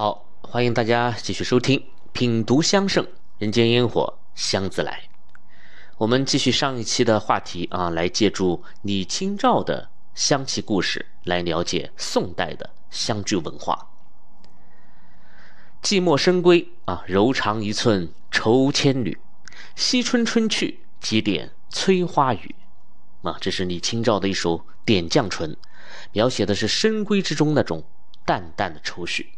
好，欢迎大家继续收听《品读香盛人间烟火香自来》。我们继续上一期的话题啊，来借助李清照的香气故事来了解宋代的香具文化。寂寞深闺啊，柔肠一寸愁千缕。惜春春去，几点催花雨。啊，这是李清照的一首点绛唇，描写的是深闺之中那种淡淡的愁绪。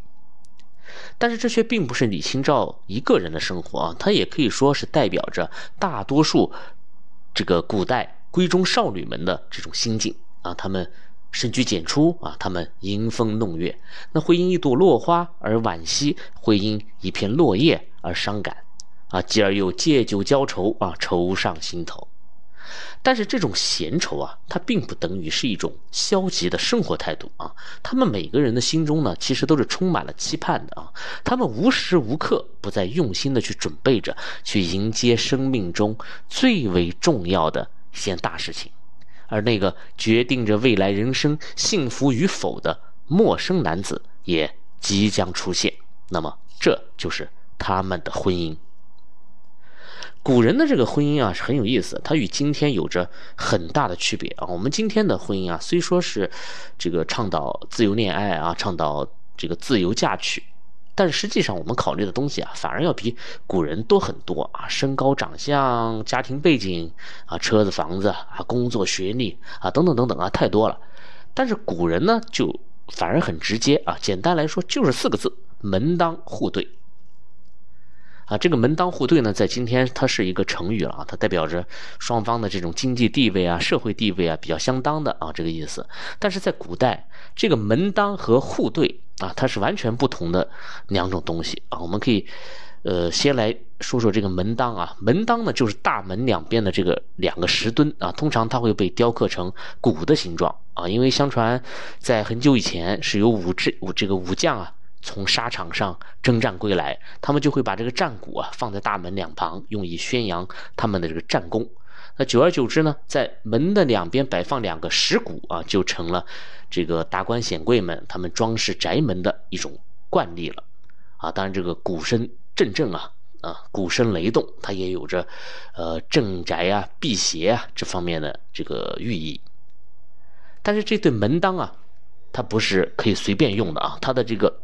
但是这却并不是李清照一个人的生活啊，它也可以说是代表着大多数这个古代闺中少女们的这种心境啊。她们深居简出啊，她们迎风弄月，那会因一朵落花而惋惜，会因一片落叶而伤感啊，继而又借酒浇愁啊，愁上心头。但是这种闲愁啊，它并不等于是一种消极的生活态度啊。他们每个人的心中呢，其实都是充满了期盼的啊。他们无时无刻不在用心的去准备着，去迎接生命中最为重要的一件大事情，而那个决定着未来人生幸福与否的陌生男子也即将出现。那么，这就是他们的婚姻。古人的这个婚姻啊是很有意思，它与今天有着很大的区别啊。我们今天的婚姻啊，虽说是这个倡导自由恋爱啊，倡导这个自由嫁娶，但实际上我们考虑的东西啊，反而要比古人多很多啊。身高、长相、家庭背景啊、车子、房子啊、工作、学历啊等等等等啊，太多了。但是古人呢，就反而很直接啊，简单来说就是四个字：门当户对。啊，这个门当户对呢，在今天它是一个成语了啊，它代表着双方的这种经济地位啊、社会地位啊比较相当的啊这个意思。但是在古代，这个门当和户对啊，它是完全不同的两种东西啊。我们可以，呃，先来说说这个门当啊。门当呢，就是大门两边的这个两个石墩啊，通常它会被雕刻成鼓的形状啊，因为相传在很久以前是有武志武这个武将啊。从沙场上征战归来，他们就会把这个战鼓啊放在大门两旁，用以宣扬他们的这个战功。那久而久之呢，在门的两边摆放两个石鼓啊，就成了这个达官显贵们他们装饰宅门的一种惯例了。啊，当然这个鼓声阵阵啊，啊，鼓声雷动，它也有着呃镇宅啊、辟邪啊这方面的这个寓意。但是这对门当啊，它不是可以随便用的啊，它的这个。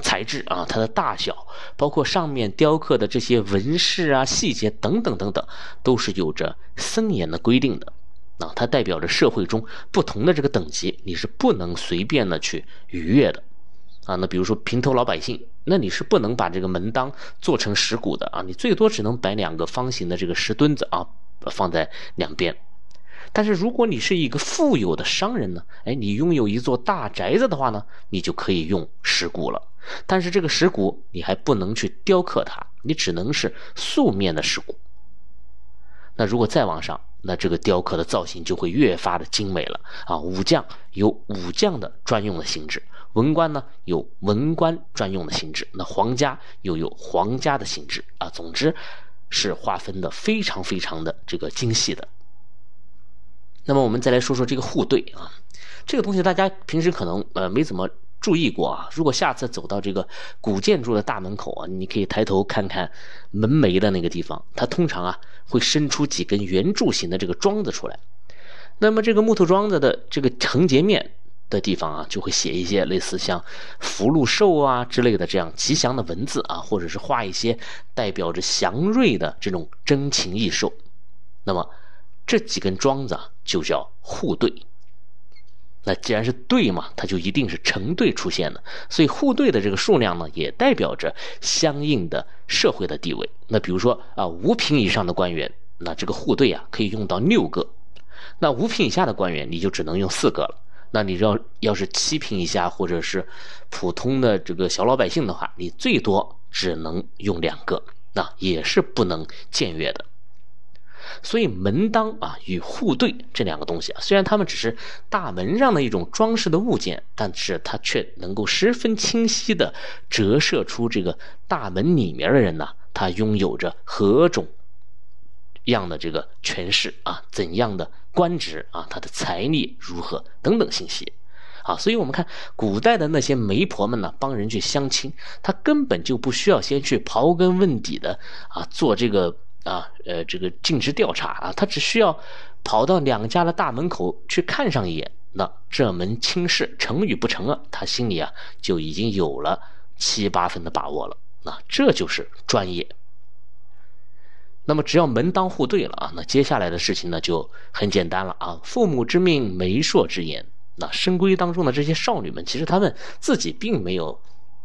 材质啊，它的大小，包括上面雕刻的这些纹饰啊、细节等等等等，都是有着森严的规定的。啊，它代表着社会中不同的这个等级，你是不能随便的去逾越的。啊，那比如说平头老百姓，那你是不能把这个门当做成石鼓的啊，你最多只能摆两个方形的这个石墩子啊，放在两边。但是如果你是一个富有的商人呢，哎，你拥有一座大宅子的话呢，你就可以用石鼓了。但是这个石鼓你还不能去雕刻它，你只能是素面的石鼓。那如果再往上，那这个雕刻的造型就会越发的精美了啊！武将有武将的专用的形制，文官呢有文官专用的形制，那皇家又有皇家的形制啊。总之，是划分的非常非常的这个精细的。那么我们再来说说这个户对啊，这个东西大家平时可能呃没怎么。注意过啊！如果下次走到这个古建筑的大门口啊，你可以抬头看看门楣的那个地方，它通常啊会伸出几根圆柱形的这个桩子出来。那么这个木头桩子的这个横截面的地方啊，就会写一些类似像福禄寿啊之类的这样吉祥的文字啊，或者是画一些代表着祥瑞的这种珍禽异兽。那么这几根桩子啊，就叫户对。那既然是对嘛，它就一定是成对出现的，所以户对的这个数量呢，也代表着相应的社会的地位。那比如说啊，五品以上的官员，那这个户对啊可以用到六个；那五品以下的官员，你就只能用四个了。那你要要是七品以下或者是普通的这个小老百姓的话，你最多只能用两个，那也是不能僭越的。所以门当啊与户对这两个东西啊，虽然它们只是大门上的一种装饰的物件，但是它却能够十分清晰的折射出这个大门里面的人呢，他拥有着何种样的这个权势啊，怎样的官职啊，他的财力如何等等信息。啊。所以我们看古代的那些媒婆们呢，帮人去相亲，她根本就不需要先去刨根问底的啊，做这个啊呃这个尽职调查啊，他只需要跑到两家的大门口去看上一眼，那这门亲事成与不成啊，他心里啊就已经有了七八分的把握了。那这就是专业。那么只要门当户对了啊，那接下来的事情呢就很简单了啊。父母之命，媒妁之言。那深闺当中的这些少女们，其实她们自己并没有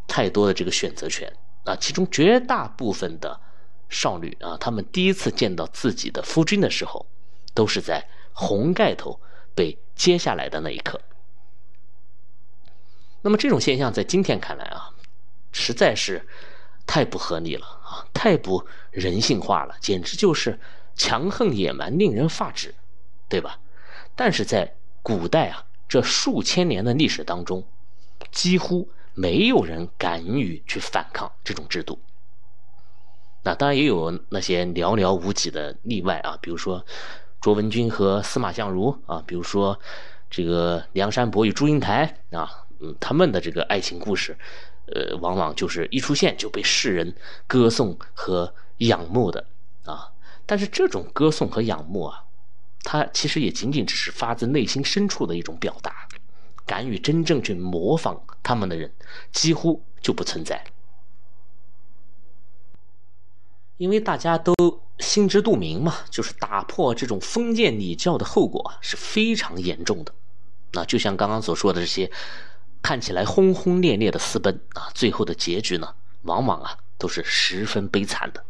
太多的这个选择权啊。其中绝大部分的少女啊，她们第一次见到自己的夫君的时候，都是在红盖头被揭下来的那一刻。那么这种现象在今天看来啊，实在是。太不合理了啊！太不人性化了，简直就是强横野蛮，令人发指，对吧？但是在古代啊，这数千年的历史当中，几乎没有人敢于去反抗这种制度。那当然也有那些寥寥无几的例外啊，比如说卓文君和司马相如啊，比如说这个梁山伯与祝英台啊，嗯，他们的这个爱情故事。呃，往往就是一出现就被世人歌颂和仰慕的啊。但是这种歌颂和仰慕啊，它其实也仅仅只是发自内心深处的一种表达。敢于真正去模仿他们的人，几乎就不存在。因为大家都心知肚明嘛，就是打破这种封建礼教的后果啊是非常严重的。那就像刚刚所说的这些。看起来轰轰烈烈的私奔啊，最后的结局呢，往往啊都是十分悲惨的。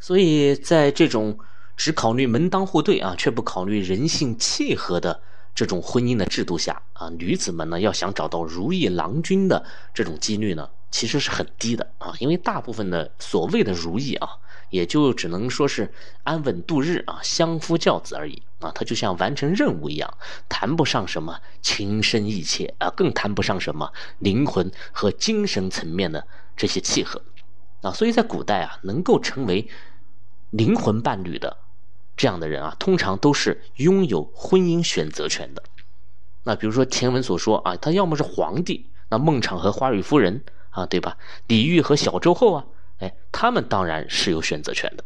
所以在这种只考虑门当户对啊，却不考虑人性契合的这种婚姻的制度下啊，女子们呢要想找到如意郎君的这种几率呢，其实是很低的啊，因为大部分的所谓的如意啊。也就只能说是安稳度日啊，相夫教子而已啊，他就像完成任务一样，谈不上什么情深意切啊，更谈不上什么灵魂和精神层面的这些契合啊。所以在古代啊，能够成为灵魂伴侣的这样的人啊，通常都是拥有婚姻选择权的。那比如说前文所说啊，他要么是皇帝，那孟昶和花蕊夫人啊，对吧？李煜和小周后啊。哎，他们当然是有选择权的。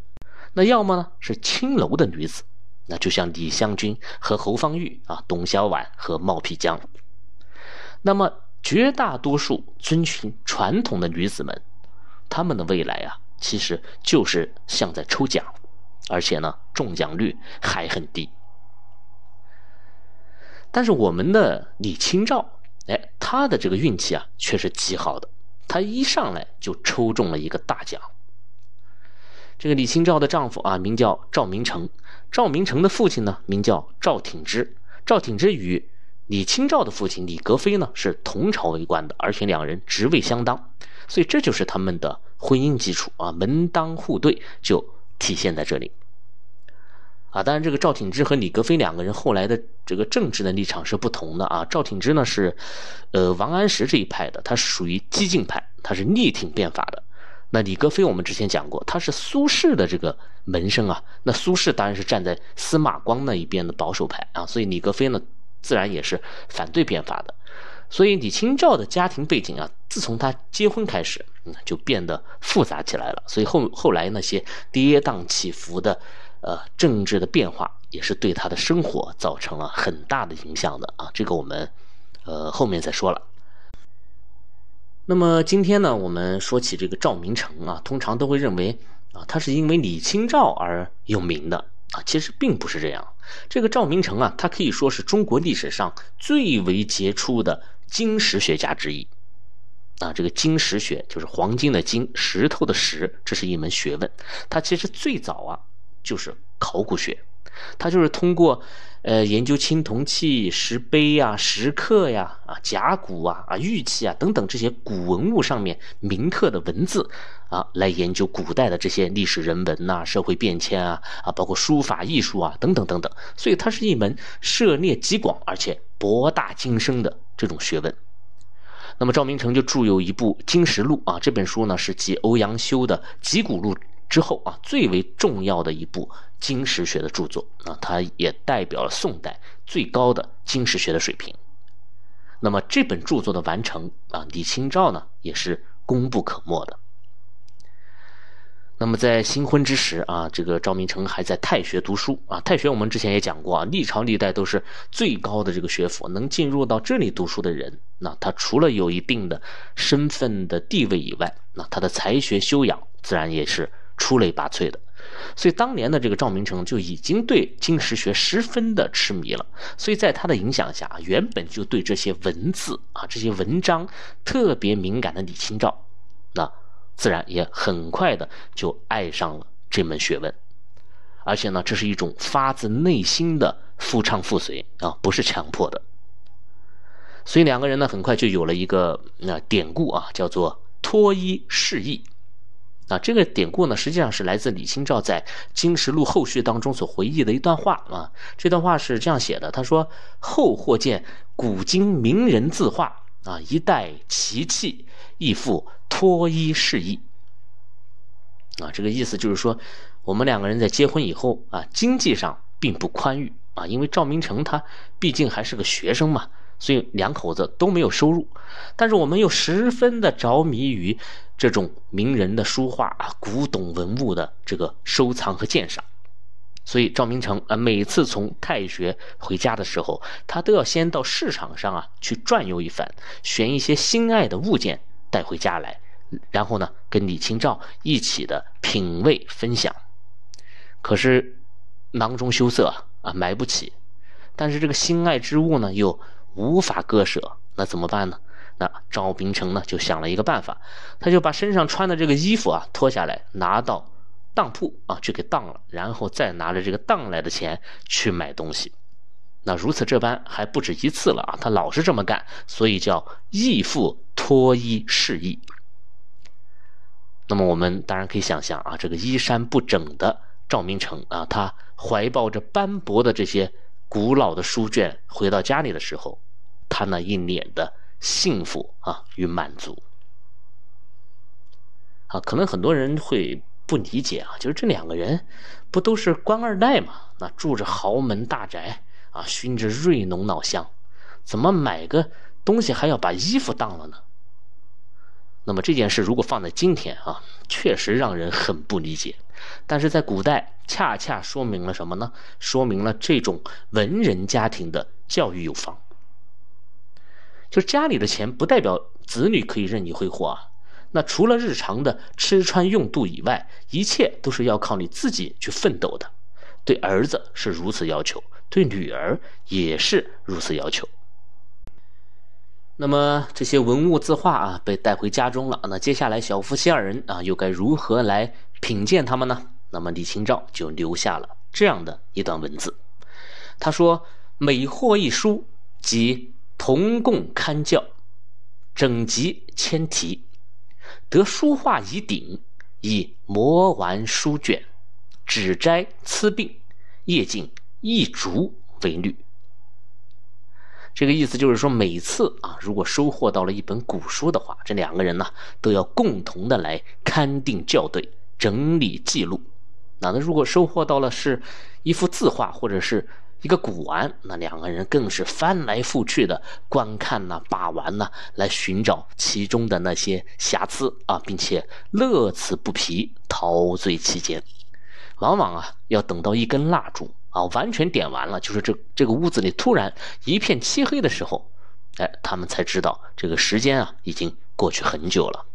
那要么呢是青楼的女子，那就像李香君和侯方域啊，董小宛和冒辟疆。那么绝大多数遵循传统的女子们，她们的未来啊，其实就是像在抽奖，而且呢中奖率还很低。但是我们的李清照，哎，她的这个运气啊，却是极好的。她一上来就抽中了一个大奖。这个李清照的丈夫啊，名叫赵明诚。赵明诚的父亲呢，名叫赵挺之。赵挺之与李清照的父亲李格非呢，是同朝为官的，而且两人职位相当，所以这就是他们的婚姻基础啊，门当户对就体现在这里。啊，当然，这个赵挺之和李格非两个人后来的这个政治的立场是不同的啊。赵挺之呢是，呃，王安石这一派的，他是属于激进派，他是力挺变法的。那李格非我们之前讲过，他是苏轼的这个门生啊。那苏轼当然是站在司马光那一边的保守派啊，所以李格非呢，自然也是反对变法的。所以李清照的家庭背景啊，自从他结婚开始，嗯，就变得复杂起来了。所以后后来那些跌宕起伏的。呃，政治的变化也是对他的生活造成了很大的影响的啊，这个我们呃后面再说了。那么今天呢，我们说起这个赵明诚啊，通常都会认为啊，他是因为李清照而有名的啊，其实并不是这样。这个赵明诚啊，他可以说是中国历史上最为杰出的金石学家之一啊。这个金石学就是黄金的金，石头的石，这是一门学问。他其实最早啊。就是考古学，它就是通过，呃，研究青铜器、石碑呀、石刻呀、啊甲骨啊、啊玉器啊等等这些古文物上面铭刻的文字，啊，来研究古代的这些历史人文呐、社会变迁啊、啊包括书法艺术啊等等等等，所以它是一门涉猎极广而且博大精深的这种学问。那么赵明诚就著有一部《金石录》啊，这本书呢是继欧阳修的《集古录》。之后啊，最为重要的一部金石学的著作啊，它也代表了宋代最高的金石学的水平。那么这本著作的完成啊，李清照呢也是功不可没的。那么在新婚之时啊，这个赵明诚还在太学读书啊。太学我们之前也讲过啊，历朝历代都是最高的这个学府，能进入到这里读书的人，那他除了有一定的身份的地位以外，那他的才学修养自然也是出类拔萃的。所以当年的这个赵明诚就已经对金石学十分的痴迷了。所以在他的影响下，原本就对这些文字啊、这些文章特别敏感的李清照，那。自然也很快的就爱上了这门学问，而且呢，这是一种发自内心的夫唱妇随啊，不是强迫的。所以两个人呢，很快就有了一个那典故啊，叫做脱衣示意。啊，这个典故呢，实际上是来自李清照在《金石录后续》当中所回忆的一段话啊。这段话是这样写的：他说：“后或见古今名人字画啊，一代奇器，亦复。”脱衣示意啊，这个意思就是说，我们两个人在结婚以后啊，经济上并不宽裕啊，因为赵明诚他毕竟还是个学生嘛，所以两口子都没有收入。但是我们又十分的着迷于这种名人的书画啊、古董文物的这个收藏和鉴赏，所以赵明诚啊，每次从太学回家的时候，他都要先到市场上啊去转悠一番，选一些心爱的物件带回家来。然后呢，跟李清照一起的品味分享。可是囊中羞涩啊，买不起。但是这个心爱之物呢，又无法割舍，那怎么办呢？那赵明诚呢，就想了一个办法，他就把身上穿的这个衣服啊脱下来，拿到当铺啊去给当了，然后再拿着这个当来的钱去买东西。那如此这般还不止一次了啊，他老是这么干，所以叫义父脱衣示意。那么我们当然可以想象啊，这个衣衫不整的赵明诚啊，他怀抱着斑驳的这些古老的书卷回到家里的时候，他那一脸的幸福啊与满足啊，可能很多人会不理解啊，就是这两个人不都是官二代嘛？那住着豪门大宅啊，熏着瑞浓脑香，怎么买个东西还要把衣服当了呢？那么这件事如果放在今天啊，确实让人很不理解。但是在古代，恰恰说明了什么呢？说明了这种文人家庭的教育有方。就是家里的钱不代表子女可以任意挥霍啊。那除了日常的吃穿用度以外，一切都是要靠你自己去奋斗的。对儿子是如此要求，对女儿也是如此要求。那么这些文物字画啊，被带回家中了。那接下来小夫妻二人啊，又该如何来品鉴他们呢？那么李清照就留下了这样的一段文字。他说：“每获一书，即同共刊教，整集千题，得书画以顶，以磨完书卷，指摘疵病，夜尽一竹为律。”这个意思就是说，每次啊，如果收获到了一本古书的话，这两个人呢都要共同的来勘定校对、整理记录。那那如果收获到了是一幅字画或者是一个古玩，那两个人更是翻来覆去的观看呐、把玩呐，来寻找其中的那些瑕疵啊，并且乐此不疲、陶醉其间。往往啊，要等到一根蜡烛。啊，完全点完了，就是这这个屋子里突然一片漆黑的时候，哎，他们才知道这个时间啊已经过去很久了。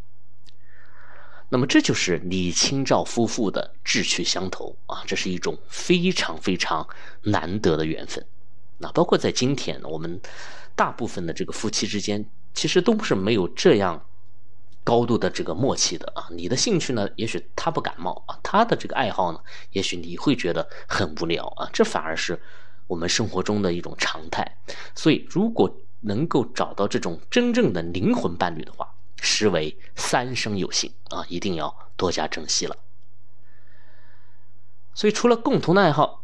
那么这就是李清照夫妇的志趣相投啊，这是一种非常非常难得的缘分。那包括在今天，我们大部分的这个夫妻之间，其实都是没有这样。高度的这个默契的啊，你的兴趣呢，也许他不感冒啊，他的这个爱好呢，也许你会觉得很无聊啊，这反而是我们生活中的一种常态。所以，如果能够找到这种真正的灵魂伴侣的话，实为三生有幸啊，一定要多加珍惜了。所以，除了共同的爱好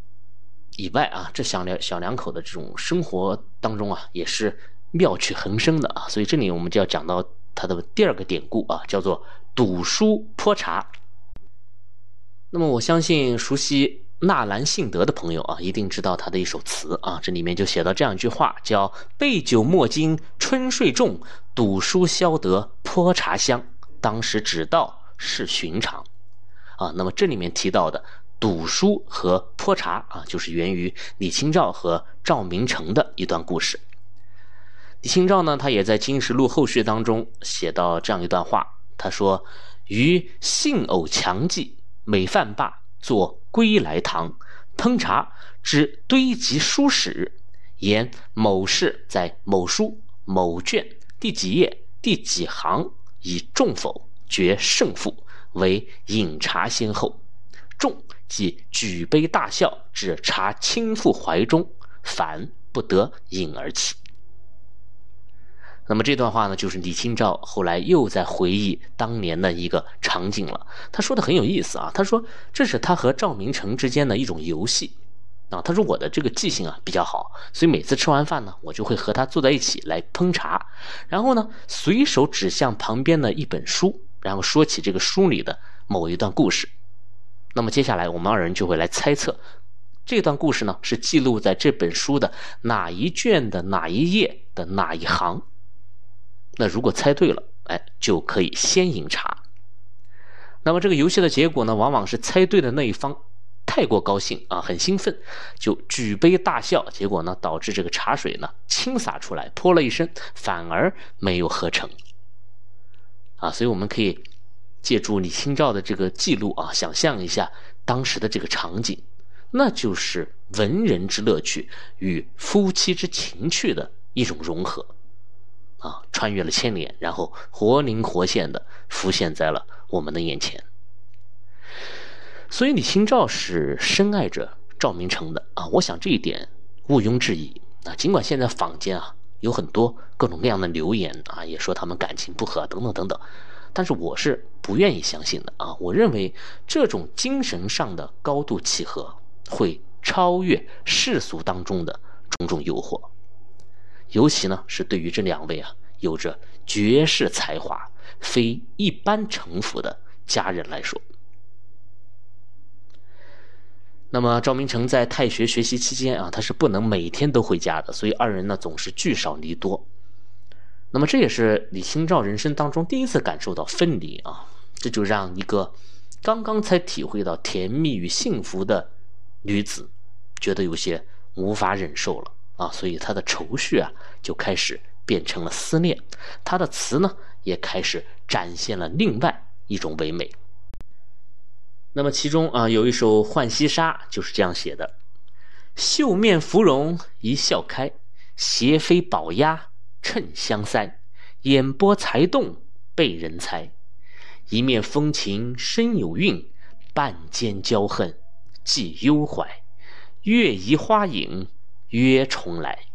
以外啊，这小两小两口的这种生活当中啊，也是妙趣横生的啊。所以，这里我们就要讲到。他的第二个典故啊，叫做“赌书泼茶”。那么，我相信熟悉纳兰性德的朋友啊，一定知道他的一首词啊，这里面就写到这样一句话，叫“杯酒莫惊春睡重，赌书消得泼茶香。当时只道是寻常。”啊，那么这里面提到的赌书和泼茶啊，就是源于李清照和赵明诚的一段故事。李清照呢，他也在《金石录后序》当中写到这样一段话，他说：“余性偶强记，每饭罢。”作归来堂，烹茶之堆积书史，言某事在某书某卷第几页第几行，以中否决胜负，为饮茶先后。众即举杯大笑，至茶倾覆怀中，反不得饮而起。那么这段话呢，就是李清照后来又在回忆当年的一个场景了。他说的很有意思啊，他说这是他和赵明诚之间的一种游戏啊。他说我的这个记性啊比较好，所以每次吃完饭呢，我就会和他坐在一起来烹茶，然后呢随手指向旁边的一本书，然后说起这个书里的某一段故事。那么接下来我们二人就会来猜测，这段故事呢是记录在这本书的哪一卷的哪一页的哪一行。那如果猜对了，哎，就可以先饮茶。那么这个游戏的结果呢，往往是猜对的那一方太过高兴啊，很兴奋，就举杯大笑，结果呢，导致这个茶水呢倾洒出来，泼了一身，反而没有喝成。啊，所以我们可以借助李清照的这个记录啊，想象一下当时的这个场景，那就是文人之乐趣与夫妻之情趣的一种融合。啊，穿越了千年，然后活灵活现的浮现在了我们的眼前。所以李清照是深爱着赵明诚的啊，我想这一点毋庸置疑啊。尽管现在坊间啊有很多各种各样的流言啊，也说他们感情不和等等等等，但是我是不愿意相信的啊。我认为这种精神上的高度契合会超越世俗当中的种种诱惑。尤其呢，是对于这两位啊，有着绝世才华、非一般城府的家人来说。那么赵明诚在太学学习期间啊，他是不能每天都回家的，所以二人呢总是聚少离多。那么这也是李清照人生当中第一次感受到分离啊，这就让一个刚刚才体会到甜蜜与幸福的女子，觉得有些无法忍受了。啊，所以他的愁绪啊就开始变成了思念，他的词呢也开始展现了另外一种唯美。那么其中啊有一首《浣溪沙》就是这样写的：绣面芙蓉一笑开，斜飞宝鸭衬香腮，眼波才动被人猜。一面风情深有韵，半间娇恨寄幽怀。月移花影。约重来。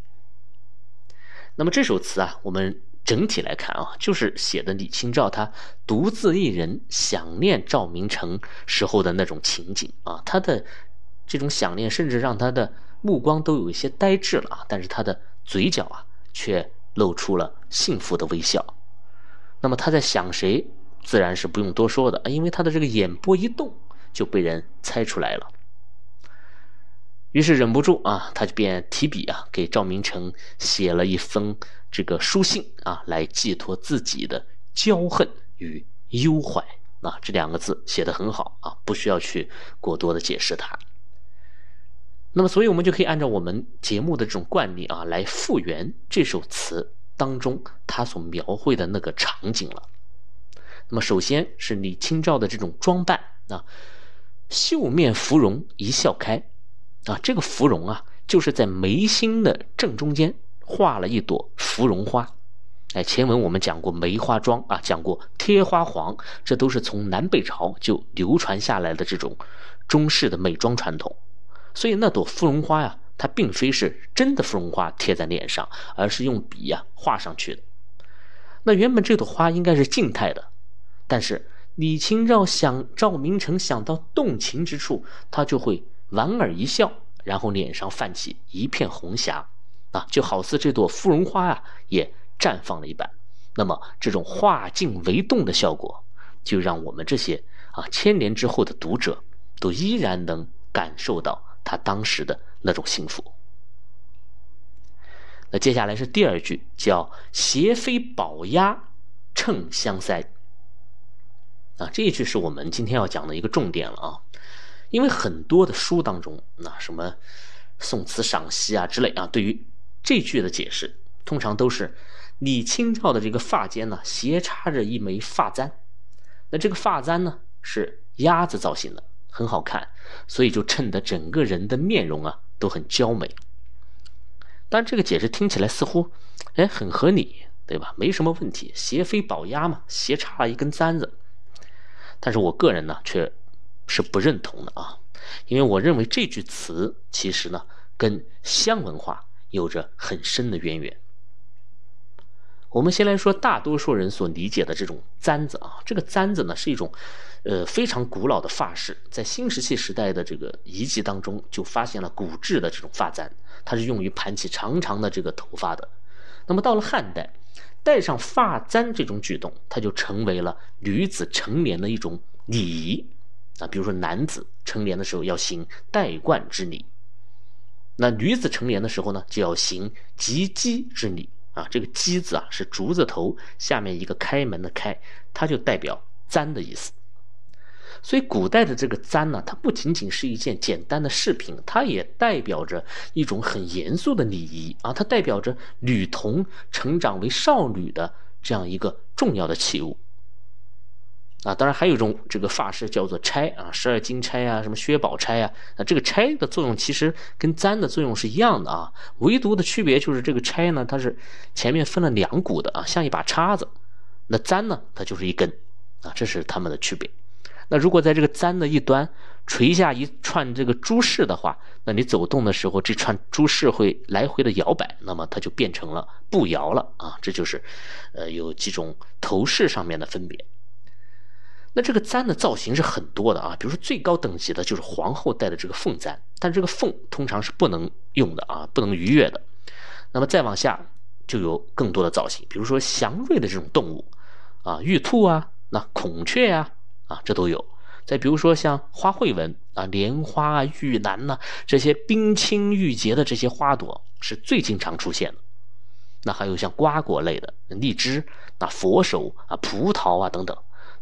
那么这首词啊，我们整体来看啊，就是写的李清照他独自一人想念赵明诚时候的那种情景啊。他的这种想念，甚至让他的目光都有一些呆滞了啊。但是他的嘴角啊，却露出了幸福的微笑。那么他在想谁，自然是不用多说的因为他的这个眼波一动，就被人猜出来了。于是忍不住啊，他就便提笔啊，给赵明诚写了一封这个书信啊，来寄托自己的骄恨与忧怀啊。这两个字写的很好啊，不需要去过多的解释它。那么，所以我们就可以按照我们节目的这种惯例啊，来复原这首词当中他所描绘的那个场景了。那么，首先是李清照的这种装扮啊，绣面芙蓉一笑开。啊，这个芙蓉啊，就是在眉心的正中间画了一朵芙蓉花。哎，前文我们讲过梅花妆啊，讲过贴花黄，这都是从南北朝就流传下来的这种中式的美妆传统。所以那朵芙蓉花呀，它并非是真的芙蓉花贴在脸上，而是用笔呀画上去的。那原本这朵花应该是静态的，但是李清照想赵明诚想到动情之处，他就会。莞尔一笑，然后脸上泛起一片红霞，啊，就好似这朵芙蓉花啊也绽放了一般。那么这种化静为动的效果，就让我们这些啊千年之后的读者都依然能感受到他当时的那种幸福。那接下来是第二句，叫“斜飞宝鸭乘香腮”。啊，这一句是我们今天要讲的一个重点了啊，因为很多的书当中，那什么宋词赏析啊之类啊，对于这句的解释，通常都是李清照的这个发间呢斜插着一枚发簪，那这个发簪呢是鸭子造型的，很好看，所以就衬得整个人的面容啊都很娇美。但这个解释听起来似乎，哎，很合理，对吧？没什么问题，斜飞宝鸭嘛，斜插了一根簪子。但是我个人呢，却是不认同的啊，因为我认为这句词其实呢，跟香文化有着很深的渊源。我们先来说大多数人所理解的这种簪子啊，这个簪子呢是一种，呃非常古老的发饰，在新石器时代的这个遗迹当中就发现了骨制的这种发簪，它是用于盘起长长的这个头发的。那么到了汉代。戴上发簪这种举动，它就成为了女子成年的一种礼仪啊。比如说，男子成年的时候要行戴冠之礼，那女子成年的时候呢，就要行及笄之礼啊。这个笄字啊，是竹字头下面一个开门的开，它就代表簪的意思。所以，古代的这个簪呢，它不仅仅是一件简单的饰品，它也代表着一种很严肃的礼仪啊，它代表着女童成长为少女的这样一个重要的器物啊。当然，还有一种这个发饰叫做钗啊，十二金钗啊，什么薛宝钗啊，那这个钗的作用其实跟簪的作用是一样的啊，唯独的区别就是这个钗呢，它是前面分了两股的啊，像一把叉子，那簪呢，它就是一根啊，这是它们的区别。那如果在这个簪的一端垂下一串这个珠饰的话，那你走动的时候，这串珠饰会来回的摇摆，那么它就变成了步摇了啊！这就是，呃，有几种头饰上面的分别。那这个簪的造型是很多的啊，比如说最高等级的就是皇后戴的这个凤簪，但这个凤通常是不能用的啊，不能逾越的。那么再往下就有更多的造型，比如说祥瑞的这种动物啊，玉兔啊，那孔雀呀。啊，这都有。再比如说像花卉纹啊，莲花啊、玉兰呐，这些冰清玉洁的这些花朵是最经常出现的。那还有像瓜果类的荔枝、那佛手啊、葡萄啊等等，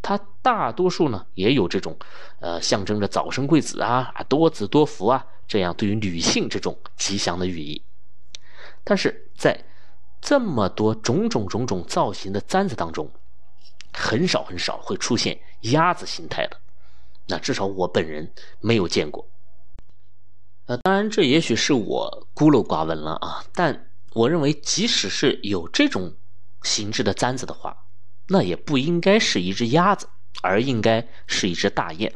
它大多数呢也有这种，呃，象征着早生贵子啊、啊多子多福啊这样对于女性这种吉祥的寓意。但是在这么多种种种种造型的簪子当中，很少很少会出现鸭子形态的，那至少我本人没有见过。呃，当然这也许是我孤陋寡闻了啊，但我认为即使是有这种形制的簪子的话，那也不应该是一只鸭子，而应该是一只大雁。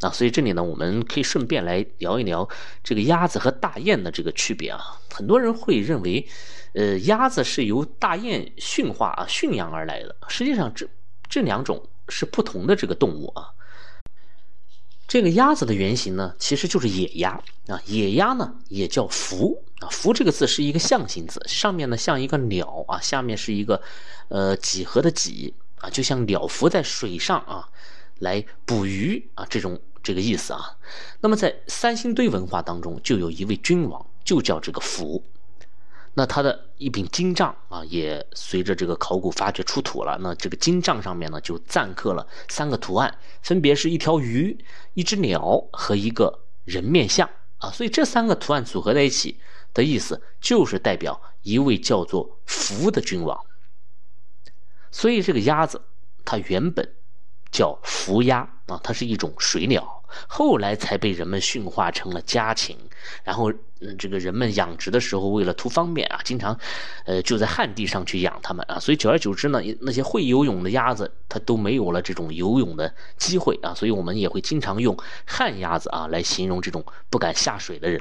啊，所以这里呢，我们可以顺便来聊一聊这个鸭子和大雁的这个区别啊。很多人会认为。呃，鸭子是由大雁驯化啊驯养而来的。实际上，这这两种是不同的这个动物啊。这个鸭子的原型呢，其实就是野鸭啊。野鸭呢也叫凫啊，凫这个字是一个象形字，上面呢像一个鸟啊，下面是一个呃几何的几啊，就像鸟伏在水上啊，来捕鱼啊这种这个意思啊。那么在三星堆文化当中，就有一位君王，就叫这个凫。那他的一柄金杖啊，也随着这个考古发掘出土了。那这个金杖上面呢，就錾刻了三个图案，分别是一条鱼、一只鸟和一个人面像啊。所以这三个图案组合在一起的意思，就是代表一位叫做福的君王。所以这个鸭子，它原本叫福鸭啊，它是一种水鸟。后来才被人们驯化成了家禽，然后，嗯，这个人们养殖的时候，为了图方便啊，经常，呃，就在旱地上去养它们啊，所以久而久之呢，那些会游泳的鸭子，它都没有了这种游泳的机会啊，所以我们也会经常用旱鸭子啊来形容这种不敢下水的人。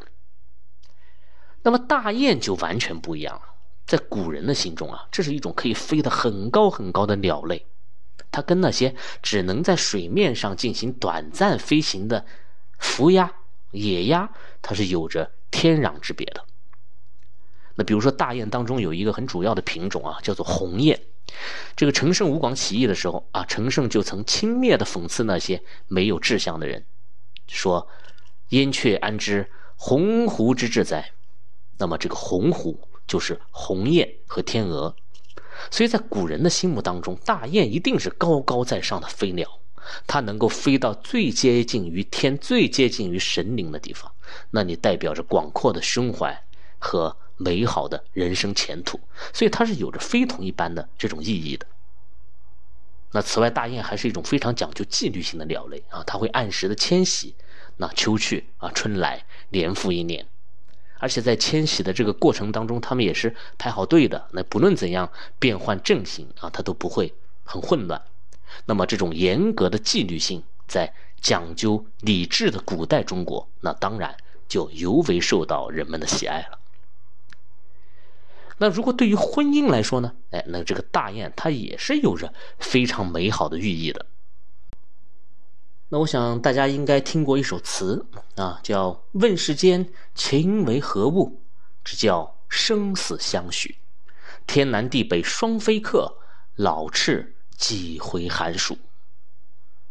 那么大雁就完全不一样了，在古人的心中啊，这是一种可以飞得很高很高的鸟类。它跟那些只能在水面上进行短暂飞行的浮鸭、野鸭，它是有着天壤之别的。那比如说大雁当中有一个很主要的品种啊，叫做鸿雁。这个陈胜吴广起义的时候啊，陈胜就曾轻蔑地讽刺那些没有志向的人，说：“燕雀安知鸿鹄之志哉？那么这个鸿鹄就是鸿雁和天鹅，所以在古人的心目当中，大雁一定是高高在上的飞鸟，它能够飞到最接近于天、最接近于神灵的地方，那你代表着广阔的胸怀和美好的人生前途，所以它是有着非同一般的这种意义的。那此外，大雁还是一种非常讲究纪律性的鸟类啊，它会按时的迁徙，那秋去啊，春来，年复一年。而且在迁徙的这个过程当中，他们也是排好队的。那不论怎样变换阵型啊，它都不会很混乱。那么这种严格的纪律性，在讲究礼制的古代中国，那当然就尤为受到人们的喜爱了。那如果对于婚姻来说呢？哎，那这个大雁它也是有着非常美好的寓意的。那我想大家应该听过一首词啊，叫《问世间情为何物，只叫生死相许。天南地北双飞客，老翅几回寒暑。》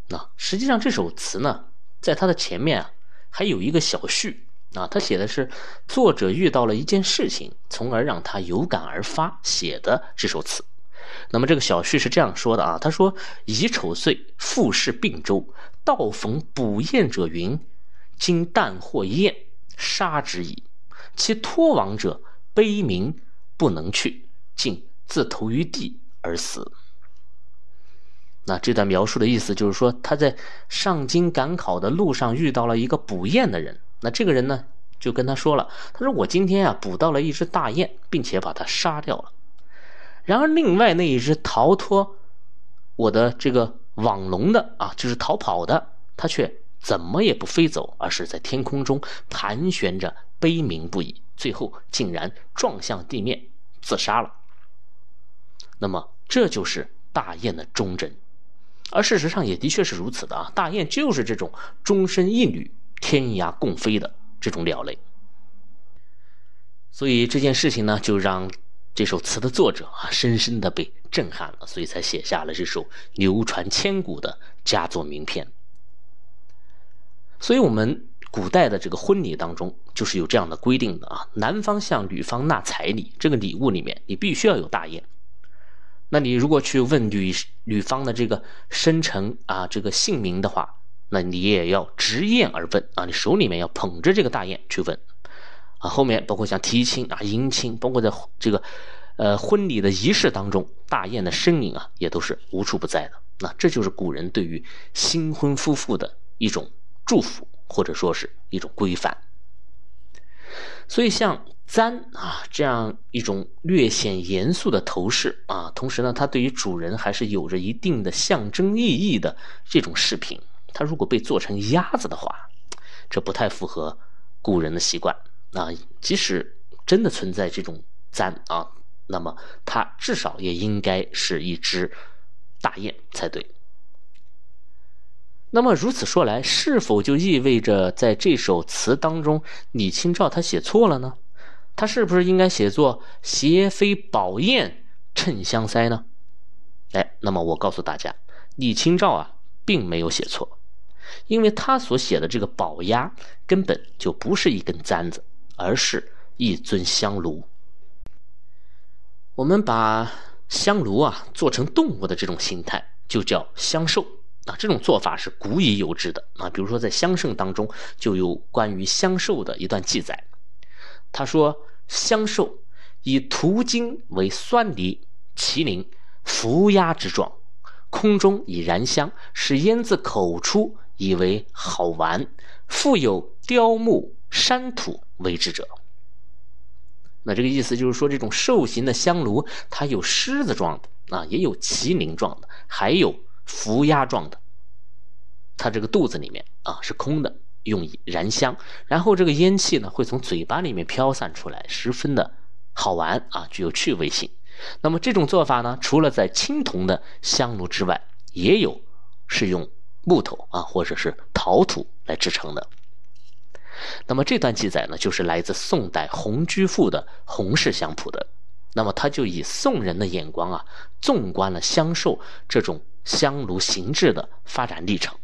那实际上这首词呢，在它的前面啊，还有一个小序啊，他写的是作者遇到了一件事情，从而让他有感而发写的这首词。那么这个小序是这样说的啊，他说：“乙丑岁，复试并州，道逢捕雁者云：今旦获雁，杀之矣。其托亡者悲鸣不能去，竟自投于地而死。”那这段描述的意思就是说，他在上京赶考的路上遇到了一个捕雁的人。那这个人呢，就跟他说了：“他说我今天啊捕到了一只大雁，并且把它杀掉了。”然而，另外那一只逃脱我的这个网笼的啊，就是逃跑的，它却怎么也不飞走，而是在天空中盘旋着，悲鸣不已，最后竟然撞向地面自杀了。那么，这就是大雁的忠贞，而事实上也的确是如此的啊！大雁就是这种终身一缕、天涯共飞的这种鸟类。所以这件事情呢，就让。这首词的作者啊，深深的被震撼了，所以才写下了这首流传千古的佳作名篇。所以，我们古代的这个婚礼当中，就是有这样的规定的啊：男方向女方纳彩礼，这个礼物里面你必须要有大雁。那你如果去问女女方的这个生辰啊，这个姓名的话，那你也要执雁而问啊，你手里面要捧着这个大雁去问。后面包括像提亲啊、迎亲，包括在这个，呃，婚礼的仪式当中，大雁的身影啊，也都是无处不在的。那这就是古人对于新婚夫妇的一种祝福，或者说是一种规范。所以，像簪啊这样一种略显严肃的头饰啊，同时呢，它对于主人还是有着一定的象征意义的这种饰品，它如果被做成鸭子的话，这不太符合古人的习惯。啊，即使真的存在这种簪啊，那么它至少也应该是一只大雁才对。那么如此说来，是否就意味着在这首词当中，李清照他写错了呢？他是不是应该写作“斜飞宝雁衬香腮”呢？哎，那么我告诉大家，李清照啊，并没有写错，因为他所写的这个宝鸭根本就不是一根簪子。而是一尊香炉。我们把香炉啊做成动物的这种形态，就叫香兽啊。这种做法是古已有之的啊。比如说在香圣当中就有关于香兽的一段记载。他说：“香兽以涂金为酸梨、麒麟、伏鸦之状，空中以燃香，使烟自口出，以为好玩。复有雕木山土。”为之者，那这个意思就是说，这种兽形的香炉，它有狮子状的啊，也有麒麟状的，还有伏鸦状的。它这个肚子里面啊是空的，用以燃香，然后这个烟气呢会从嘴巴里面飘散出来，十分的好玩啊，具有趣味性。那么这种做法呢，除了在青铜的香炉之外，也有是用木头啊或者是陶土来制成的。那么这段记载呢，就是来自宋代洪居赋的《洪氏香谱》的。那么他就以宋人的眼光啊，纵观了香兽这种香炉形制的发展历程。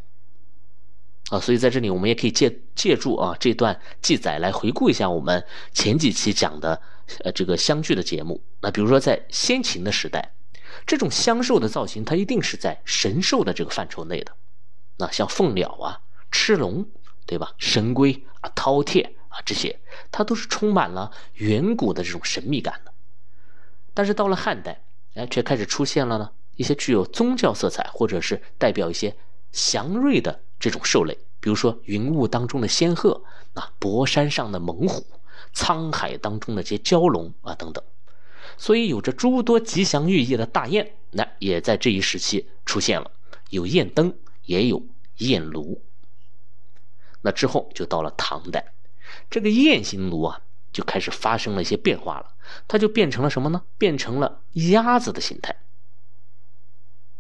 啊，所以在这里我们也可以借借助啊这段记载来回顾一下我们前几期讲的呃这个香具的节目。那比如说在先秦的时代，这种香兽的造型它一定是在神兽的这个范畴内的。那像凤鸟啊、螭龙，对吧？神龟啊、饕餮啊这些，它都是充满了远古的这种神秘感的。但是到了汉代，哎，却开始出现了呢一些具有宗教色彩或者是代表一些祥瑞的。这种兽类，比如说云雾当中的仙鹤，啊，博山上的猛虎，沧海当中的这些蛟龙啊等等，所以有着诸多吉祥寓意的大雁，那也在这一时期出现了，有雁灯，也有雁炉。那之后就到了唐代，这个雁形炉啊就开始发生了一些变化了，它就变成了什么呢？变成了鸭子的形态。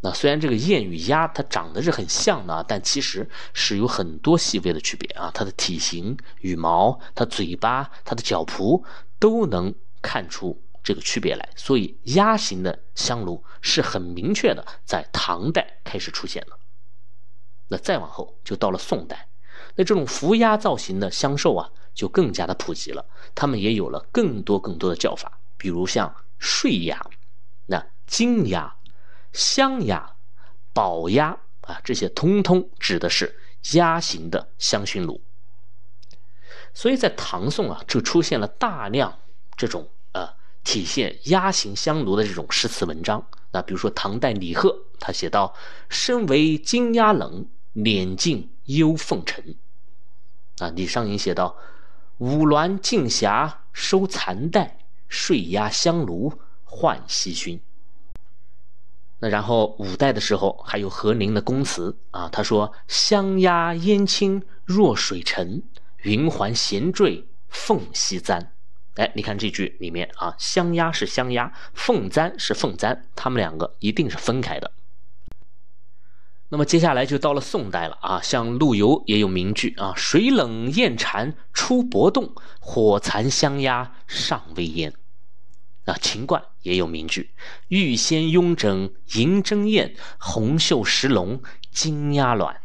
那虽然这个雁与鸭它长得是很像的啊，但其实是有很多细微的区别啊。它的体型、羽毛、它嘴巴、它的脚蹼都能看出这个区别来。所以鸭形的香炉是很明确的，在唐代开始出现了。那再往后就到了宋代，那这种伏鸭造型的香兽啊就更加的普及了，他们也有了更多更多的叫法，比如像睡鸭、那金鸭。香鸭、宝鸭啊，这些通通指的是鸭形的香薰炉。所以在唐宋啊，就出现了大量这种呃体现鸭形香炉的这种诗词文章。那比如说唐代李贺，他写道：“身为金鸭冷，脸尽幽凤沉。”啊，李商隐写道：“五鸾镜匣收残带，睡压香炉换西熏。”那然后五代的时候，还有何宁的宫词啊，他说：“香压烟青若水沉，云环闲坠凤栖簪。”哎，你看这句里面啊，香压是香压，凤簪是凤簪，他们两个一定是分开的。那么接下来就到了宋代了啊，像陆游也有名句啊：“水冷雁蝉出薄冻，火残香压尚未烟。”啊，秦观也有名句：“玉仙慵整银针燕，红袖石龙金鸭卵。”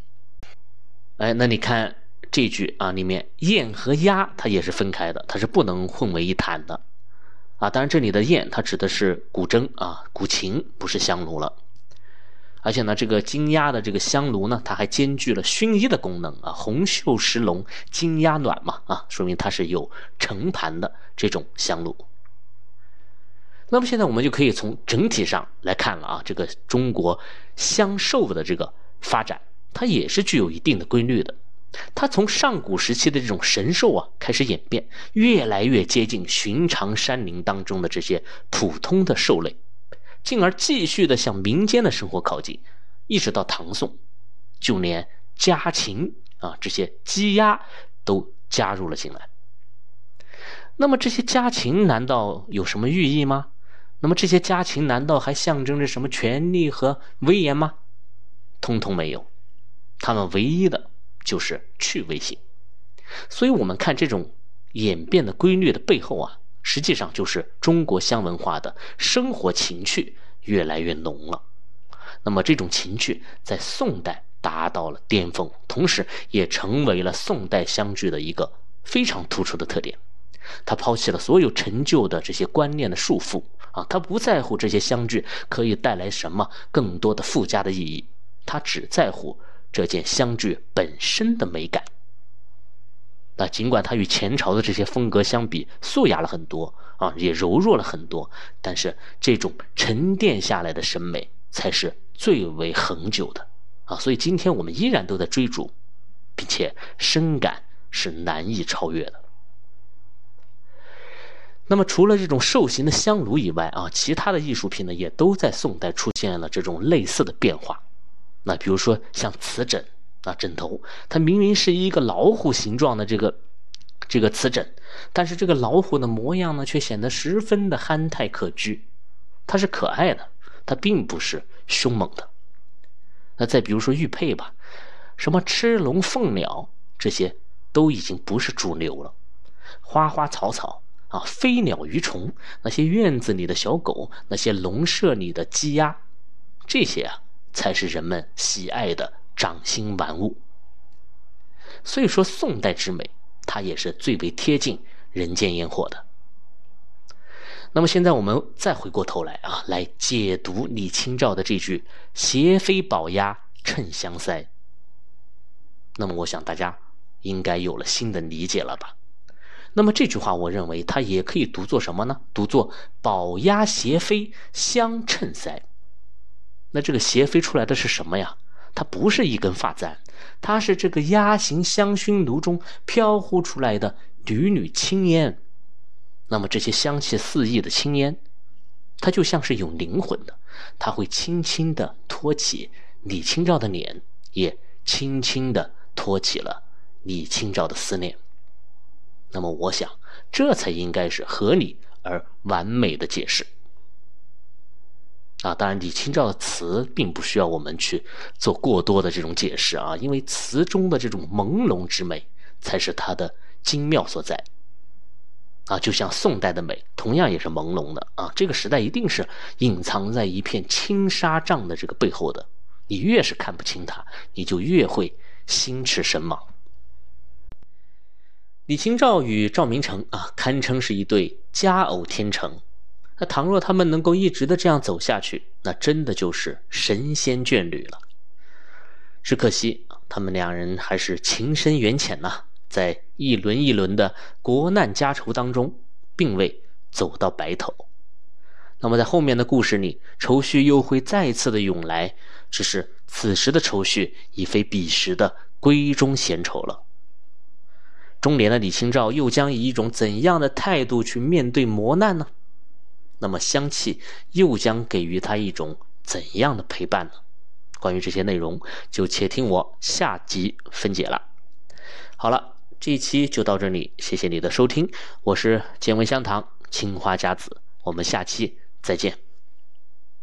哎，那你看这句啊，里面燕和鸭它也是分开的，它是不能混为一谈的。啊，当然这里的燕它指的是古筝啊，古琴，不是香炉了。而且呢，这个金鸭的这个香炉呢，它还兼具了熏衣的功能啊，红袖石龙金鸭暖嘛啊，说明它是有盛盘的这种香炉。那么现在我们就可以从整体上来看了啊，这个中国香兽的这个发展，它也是具有一定的规律的。它从上古时期的这种神兽啊开始演变，越来越接近寻常山林当中的这些普通的兽类，进而继续的向民间的生活靠近，一直到唐宋，就连家禽啊这些鸡鸭都加入了进来。那么这些家禽难道有什么寓意吗？那么这些家禽难道还象征着什么权力和威严吗？通通没有，它们唯一的就是趣味性。所以，我们看这种演变的规律的背后啊，实际上就是中国香文化的生活情趣越来越浓了。那么，这种情趣在宋代达到了巅峰，同时也成为了宋代香具的一个非常突出的特点。他抛弃了所有陈旧的这些观念的束缚啊，他不在乎这些香具可以带来什么更多的附加的意义，他只在乎这件香具本身的美感。那尽管它与前朝的这些风格相比素雅了很多啊，也柔弱了很多，但是这种沉淀下来的审美才是最为恒久的啊，所以今天我们依然都在追逐，并且深感是难以超越的。那么，除了这种兽形的香炉以外啊，其他的艺术品呢，也都在宋代出现了这种类似的变化。那比如说像瓷枕啊，枕头，它明明是一个老虎形状的这个这个瓷枕，但是这个老虎的模样呢，却显得十分的憨态可掬，它是可爱的，它并不是凶猛的。那再比如说玉佩吧，什么螭龙凤鸟，这些都已经不是主流了，花花草草。啊，飞鸟鱼虫，那些院子里的小狗，那些笼舍里的鸡鸭，这些啊，才是人们喜爱的掌心玩物。所以说宋代之美，它也是最为贴近人间烟火的。那么现在我们再回过头来啊，来解读李清照的这句“斜飞宝鸭衬香腮”。那么我想大家应该有了新的理解了吧？那么这句话，我认为它也可以读作什么呢？读作“宝鸭斜飞香衬腮”。那这个斜飞出来的是什么呀？它不是一根发簪，它是这个鸭形香薰炉中飘忽出来的缕缕青烟。那么这些香气四溢的青烟，它就像是有灵魂的，它会轻轻地托起李清照的脸，也轻轻地托起了李清照的思念。那么我想，这才应该是合理而完美的解释。啊，当然李清照的词并不需要我们去做过多的这种解释啊，因为词中的这种朦胧之美，才是它的精妙所在。啊，就像宋代的美，同样也是朦胧的啊。这个时代一定是隐藏在一片青纱帐的这个背后的。你越是看不清它，你就越会心驰神往。李清照与赵明诚啊，堪称是一对佳偶天成。那倘若他们能够一直的这样走下去，那真的就是神仙眷侣了。只可惜他们两人还是情深缘浅呐。在一轮一轮的国难家仇当中，并未走到白头。那么在后面的故事里，愁绪又会再次的涌来，只是此时的愁绪已非彼时的闺中闲愁了。中年的李清照又将以一种怎样的态度去面对磨难呢？那么香气又将给予他一种怎样的陪伴呢？关于这些内容，就且听我下集分解了。好了。这一期就到这里，谢谢你的收听，我是健闻香堂青花家子，我们下期再见。